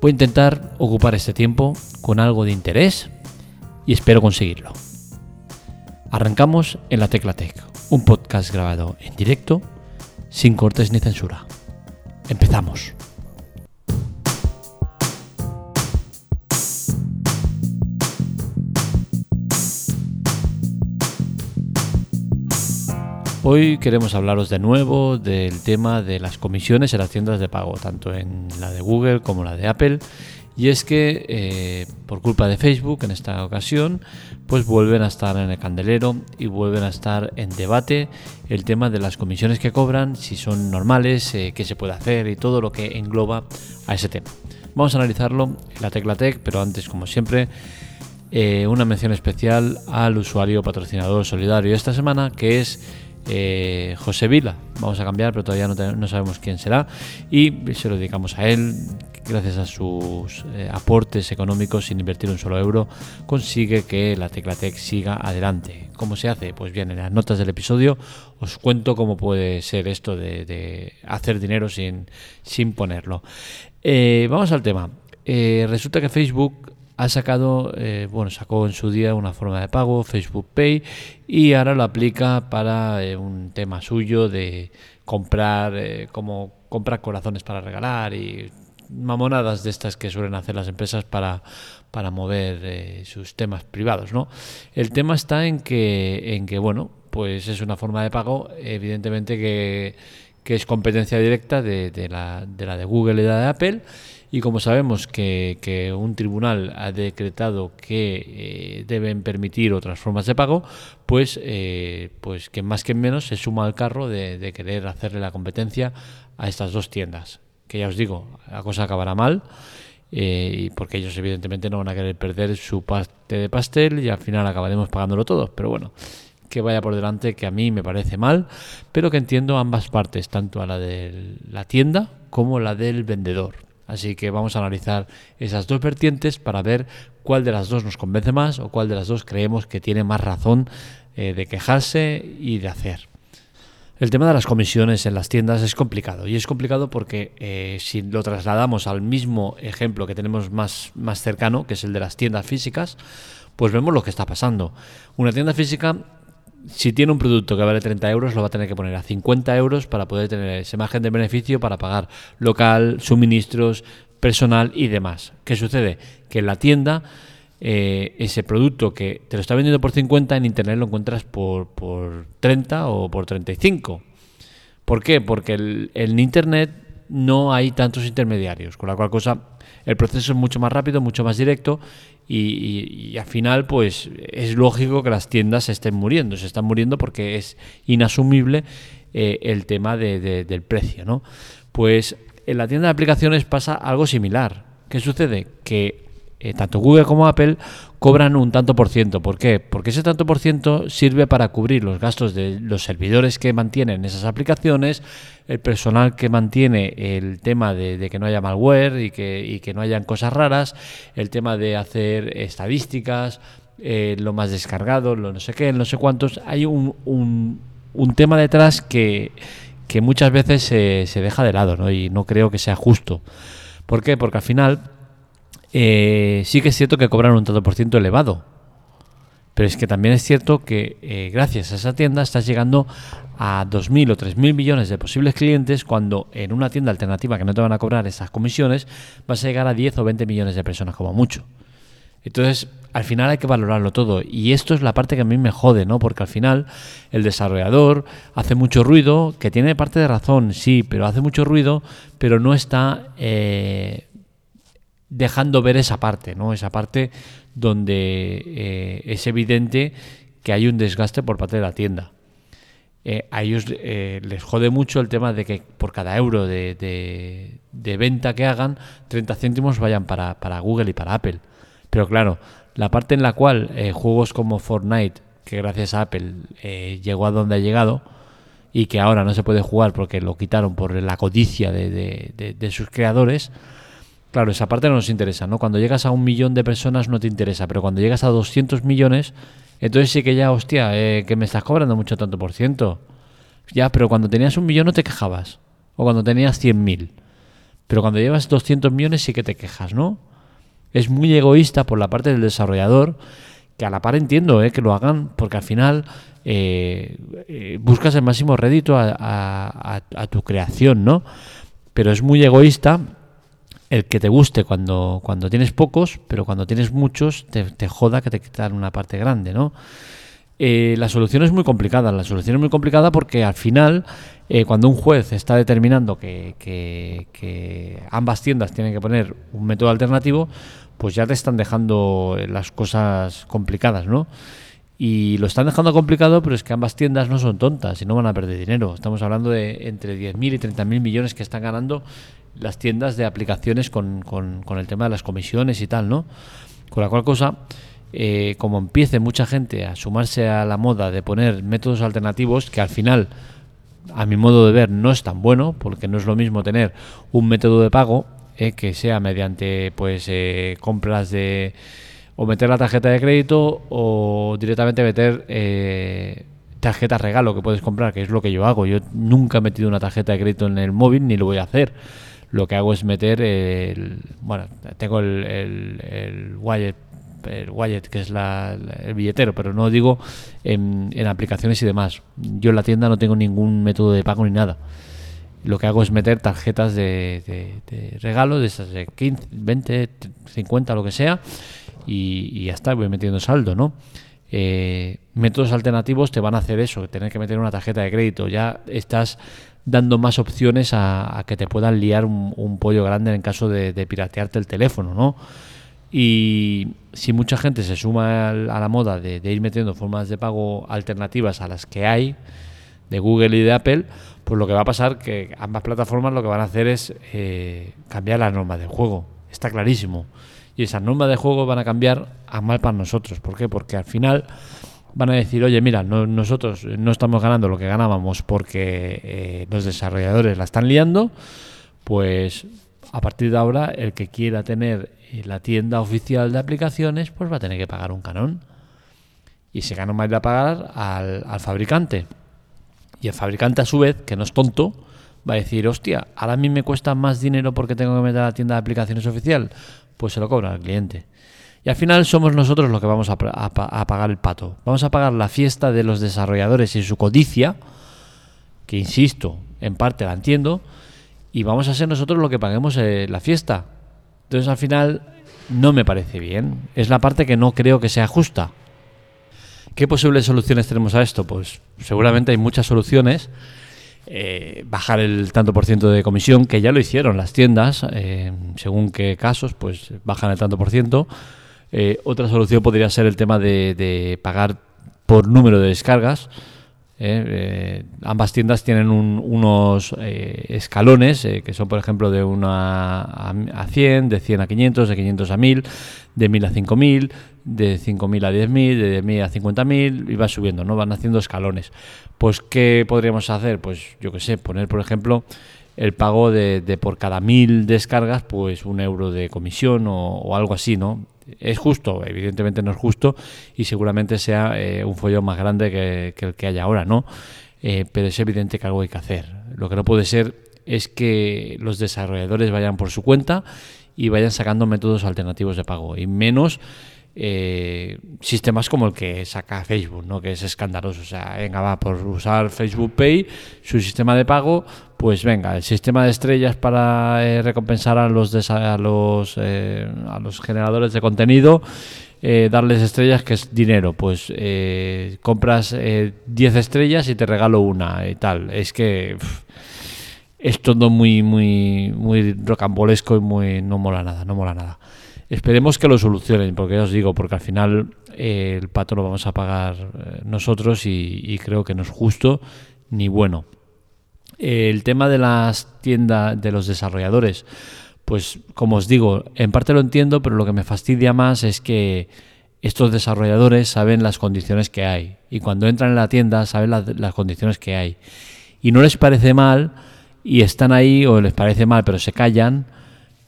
Voy a intentar ocupar este tiempo con algo de interés y espero conseguirlo. Arrancamos en la Tecla Tech, un podcast grabado en directo, sin cortes ni censura. Empezamos. Hoy queremos hablaros de nuevo del tema de las comisiones en las tiendas de pago, tanto en la de Google como la de Apple. Y es que eh, por culpa de Facebook en esta ocasión, pues vuelven a estar en el candelero y vuelven a estar en debate el tema de las comisiones que cobran, si son normales, eh, qué se puede hacer y todo lo que engloba a ese tema. Vamos a analizarlo en la Tecla Tech, pero antes, como siempre, eh, una mención especial al usuario patrocinador solidario de esta semana, que es eh, José Vila. Vamos a cambiar, pero todavía no, sabemos quién será. Y se lo dedicamos a él. Gracias a sus eh, aportes económicos sin invertir un solo euro, consigue que la Teclatec siga adelante. ¿Cómo se hace? Pues bien, en las notas del episodio os cuento cómo puede ser esto de, hacer dinero sin, sin ponerlo. Eh, vamos al tema. resulta que Facebook ha sacado, eh, bueno, sacó en su día una forma de pago, Facebook Pay, y ahora lo aplica para eh, un tema suyo de comprar, eh, como comprar corazones para regalar y mamonadas de estas que suelen hacer las empresas para, para mover sus temas privados, ¿no? El tema está en que, en que, bueno, pues es una forma de pago, evidentemente que, que es competencia directa de, de, la, de la de Google y de la de Apple, y como sabemos que, un tribunal ha decretado que eh, deben permitir otras formas de pago, pues, eh, pues que más que menos se suma al carro de, querer hacerle la competencia a estas dos tiendas. Que ya os digo, la cosa acabará mal. Eh, porque ellos evidentemente no van a querer perder su parte de pastel y al final acabaremos pagándolo todo. Pero bueno, que vaya por delante, que a mí me parece mal, pero que entiendo ambas partes, tanto a la de la tienda como la del vendedor. Así que vamos a analizar esas dos vertientes para ver cuál de las dos nos convence más o cuál de las dos creemos que tiene más razón eh, de quejarse y de hacer. El tema de las comisiones en las tiendas es complicado y es complicado porque eh, si lo trasladamos al mismo ejemplo que tenemos más, más cercano, que es el de las tiendas físicas, pues vemos lo que está pasando. Una tienda física si tiene un producto que vale 30 euros, lo va a tener que poner a 50 euros para poder tener ese margen de beneficio para pagar local, suministros, personal y demás. ¿Qué sucede? Que en la tienda eh, ese producto que te lo está vendiendo por 50 en internet lo encuentras por, por 30 o por 35. ¿Por qué? Porque en internet no hay tantos intermediarios, con la cual cosa el proceso es mucho más rápido, mucho más directo y, al final pues es lógico que las tiendas se estén muriendo, se están muriendo porque es inasumible eh, el tema del precio, ¿no? Pues en la tienda de aplicaciones pasa algo similar. ¿Qué sucede? Que eh, tanto Google como Apple cobran un tanto por ciento. ¿Por qué? Porque ese tanto por ciento sirve para cubrir los gastos de los servidores que mantienen esas aplicaciones, el personal que mantiene el tema de, que no haya malware y que, que, no hayan cosas raras, el tema de hacer estadísticas, eh, lo más descargado, lo no sé qué, no sé cuántos. Hay un, un, tema detrás que, que muchas veces se, se deja de lado ¿no? y no creo que sea justo. ¿Por qué? Porque al final eh, sí que es cierto que cobran un tanto por ciento elevado. Pero es que también es cierto que eh, gracias a esa tienda estás llegando a 2.000 o 3.000 millones de posibles clientes cuando en una tienda alternativa que no te van a cobrar esas comisiones vas a llegar a 10 o 20 millones de personas como mucho. Entonces, al final hay que valorarlo todo. Y esto es la parte que a mí me jode, ¿no? Porque al final el desarrollador hace mucho ruido, que tiene parte de razón, sí, pero hace mucho ruido, pero no está eh, dejando ver esa parte, ¿no? Esa parte donde eh, es evidente que hay un desgaste por parte de la tienda. Eh, a ellos eh, les jode mucho el tema de que por cada euro de, de, venta que hagan, 30 céntimos vayan para, para, Google y para Apple. Pero claro, la parte en la cual juegos como Fortnite, que gracias a Apple llegó a donde ha llegado, y que ahora no se puede jugar porque lo quitaron por la codicia de, sus creadores, claro, esa parte no nos interesa, ¿no? Cuando llegas a un millón de personas no te interesa, pero cuando llegas a 200 millones, entonces sí que ya, hostia, eh, que me estás cobrando mucho tanto por ciento. Ya, pero cuando tenías un millón no te quejabas, o cuando tenías 100.000. Pero cuando llevas 200 millones sí que te quejas, ¿no? Es muy egoísta por la parte del desarrollador, que a la par entiendo eh, que lo hagan, porque al final eh, eh, buscas el máximo rédito a, tu creación, ¿no? Pero es muy egoísta el que te guste cuando, cuando tienes pocos, pero cuando tienes muchos te, joda que te quitan una parte grande, ¿no? Eh, la solución es muy complicada. La solución es muy complicada porque al final, eh, cuando un juez está determinando que, ambas tiendas tienen que poner un método alternativo, pues ya te están dejando las cosas complicadas, ¿no? Y lo están dejando complicado, pero es que ambas tiendas no son tontas y no van a perder dinero. Estamos hablando de entre 10.000 y 30.000 millones que están ganando las tiendas de aplicaciones con, con, el tema de las comisiones y tal, ¿no? Con la cual cosa eh, como empiece mucha gente a sumarse a la moda de poner métodos alternativos, que al final, a mi modo de ver, no es tan bueno, porque no es lo mismo tener un método de pago eh, que sea mediante pues eh, compras de o meter la tarjeta de crédito o directamente meter eh, tarjeta regalo que puedes comprar, que es lo que yo hago. Yo nunca he metido una tarjeta de crédito en el móvil ni lo voy a hacer. Lo que hago es meter el, bueno, tengo el, el, wallet el wallet, que es el billetero, pero no digo en, aplicaciones y demás. Yo en la tienda no tengo ningún método de pago ni nada. Lo que hago es meter tarjetas de, regalo, de esas de 15, 20, 50, lo que sea, y, ya está, voy metiendo saldo, ¿no? Eh, métodos alternativos te van a hacer eso, tener que meter una tarjeta de crédito. Ya estás dando más opciones a, que te puedan liar un, pollo grande en caso de, piratearte el teléfono, ¿no? Y si mucha gente se suma a la moda de, ir metiendo formas de pago alternativas a las que hay de Google y de Apple, pues lo que va a pasar que ambas plataformas lo que van a hacer es eh, cambiar las normas del juego. Está clarísimo. Y esas normas de juego van a cambiar a mal para nosotros. ¿Por qué? Porque al final van a decir, oye, mira, nosotros no estamos ganando lo que ganábamos porque eh, los desarrolladores la están liando, pues a partir de ahora el que quiera tener la tienda oficial de aplicaciones, pues va a tener que pagar un canon. Y ese canon va a ir a pagar al, fabricante. Y el fabricante, a su vez, que no es tonto, va a decir, hostia, ahora a mí me cuesta más dinero porque tengo que meter a la tienda de aplicaciones oficial. Pues se lo cobra al cliente. Y al final somos nosotros los que vamos a, pagar el pato. Vamos a pagar la fiesta de los desarrolladores y su codicia, que insisto, en parte la entiendo, y vamos a ser nosotros los que paguemos eh, la fiesta. Entonces al final no me parece bien. Es la parte que no creo que sea justa. ¿Qué posibles soluciones tenemos a esto? Pues seguramente hay muchas soluciones. Eh, bajar el tanto por ciento de comisión, que ya lo hicieron las tiendas, eh, según qué casos, pues bajan el tanto por ciento. Eh, otra solución podría ser el tema de, de pagar por número de descargas. ¿eh? Eh, ambas tiendas tienen unos eh, escalones que son, por ejemplo, de 1 a, 100, de 100 a 500, de 500 a 1000, de 1000 a 5000, de 5000 a 10000, de 10000 a 50000 y va subiendo, ¿no? Van haciendo escalones. Pues, ¿qué podríamos hacer? Pues, yo qué sé, poner, por ejemplo, el pago de, por cada 1000 descargas, pues un euro de comisión o, o algo así, ¿no? Es justo, evidentemente no es justo y seguramente sea eh, un follón más grande que, el que hay ahora, ¿no? Eh, pero es evidente que algo hay que hacer. Lo que no puede ser es que los desarrolladores vayan por su cuenta y vayan sacando métodos alternativos de pago y menos eh, sistemas como el que saca Facebook, ¿no? que es escandaloso. O sea, venga, va, por usar Facebook Pay, su sistema de pago, pues venga, el sistema de estrellas para eh, recompensar a los, a, los, eh, a los generadores de contenido. darles estrellas que es dinero pues compras 10 estrellas y te regalo una y tal es que es todo muy muy muy rocambolesco y muy no mola nada no mola nada Esperemos que lo solucionen, porque ya os digo, porque al final eh, el pato lo vamos a pagar eh, nosotros y, creo que no es justo ni bueno. el tema de las tiendas de los desarrolladores, pues como os digo, en parte lo entiendo, pero lo que me fastidia más es que estos desarrolladores saben las condiciones que hay y cuando entran en la tienda saben las, condiciones que hay y no les parece mal y están ahí o les parece mal pero se callan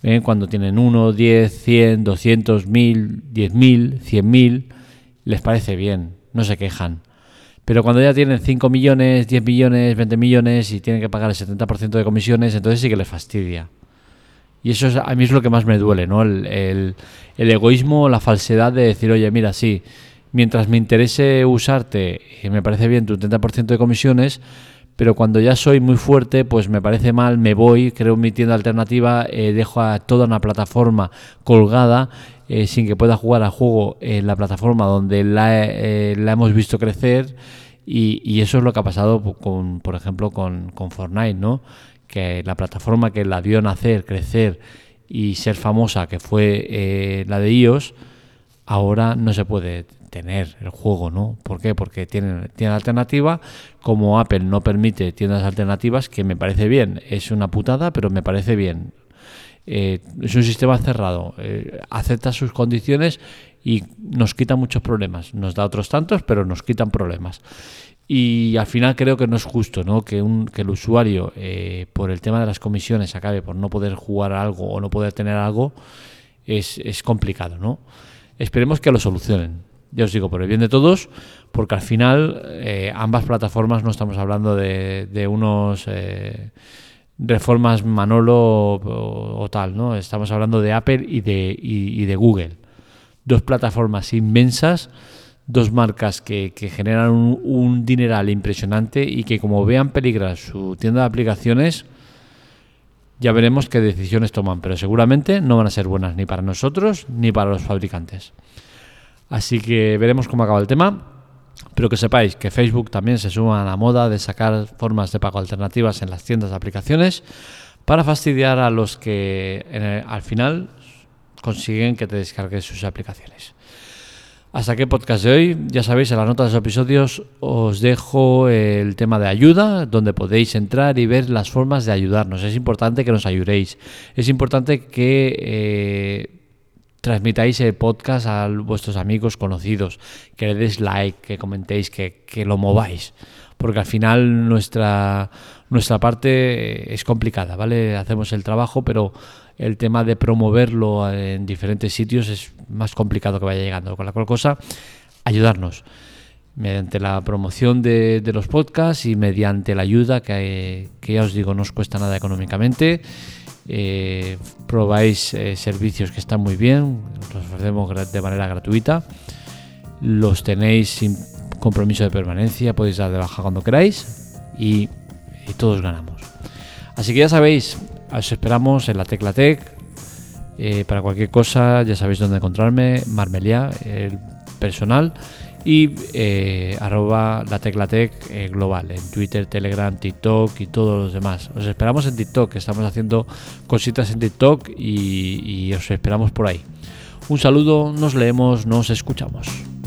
¿eh? cuando tienen 1, 10, 100, 200, 1000, 10.000, 100.000 les parece bien, no se quejan. Pero cuando ya tienen 5 millones, 10 millones, 20 millones y tienen que pagar el 70% de comisiones, entonces sí que les fastidia. Y eso es, a mí es lo que más me duele, ¿no? El, el, egoísmo, la falsedad de decir, oye, mira, sí, mientras me interese usarte, y me parece bien tu 30% de comisiones, pero cuando ya soy muy fuerte, pues me parece mal, me voy, creo mi tienda alternativa, eh, dejo a toda una plataforma colgada eh, sin que pueda jugar al juego en la plataforma donde la, eh, la hemos visto crecer. Y, eso es lo que ha pasado, con, por ejemplo, con, Fortnite, ¿no? que la plataforma que la dio nacer, crecer y ser famosa, que fue la de iOS, ahora no se puede tener el juego, ¿no? ¿Por qué? Porque tiene, tiene alternativa, como Apple no permite tiendas alternativas, que me parece bien, es una putada, pero me parece bien. Eh, es un sistema cerrado, eh, acepta sus condiciones y nos quita muchos problemas. Nos da otros tantos, pero nos quitan problemas. Y al final creo que no es justo ¿no? Que, un, que el usuario, eh, por el tema de las comisiones, acabe por no poder jugar algo o no poder tener algo, es, es complicado. ¿no? Esperemos que lo solucionen. Ya os digo, por el bien de todos, porque al final eh, ambas plataformas no estamos hablando de, de unos eh, reformas Manolo o, tal, ¿no? Estamos hablando de Apple y de, y de Google. Dos plataformas inmensas dos marcas que, generan un, dineral impresionante y que como vean peligrar su tienda de aplicaciones, ya veremos qué decisiones toman, pero seguramente no van a ser buenas ni para nosotros ni para los fabricantes. Así que veremos cómo acaba el tema. Pero que sepáis que Facebook también se suma a la moda de sacar formas de pago alternativas en las tiendas de aplicaciones para fastidiar a los que al final consiguen que te descargues sus aplicaciones. Hasta aquí el podcast de hoy. Ya sabéis, en las notas de los episodios os dejo el tema de ayuda, donde podéis entrar y ver las formas de ayudarnos. Es importante que nos ayudéis. Es importante que eh, transmitáis el podcast a vuestros amigos conocidos, que le deis like, que comentéis, que, que lo mováis. Porque al final nuestra, nuestra parte es complicada, ¿vale? Hacemos el trabajo, pero el tema de promoverlo en diferentes sitios es más complicado que vaya llegando. Con la cual cosa, ayudarnos mediante la promoción de, los podcasts y mediante la ayuda que, ya os digo no os cuesta nada económicamente. Eh, probáis eh, servicios que están muy bien, los ofrecemos de manera gratuita, los tenéis sin compromiso de permanencia, podéis dar de baja cuando queráis y todos ganamos. Así que ya sabéis, os esperamos en la Tecla Tech. Eh, para cualquier cosa, ya sabéis dónde encontrarme, Marmelia, el personal, y eh, arroba la Tecla Tech eh, global, en Twitter, Telegram, TikTok y todos los demás. Os esperamos en TikTok, estamos haciendo cositas en TikTok y os esperamos por ahí. Un saludo, nos leemos, nos escuchamos.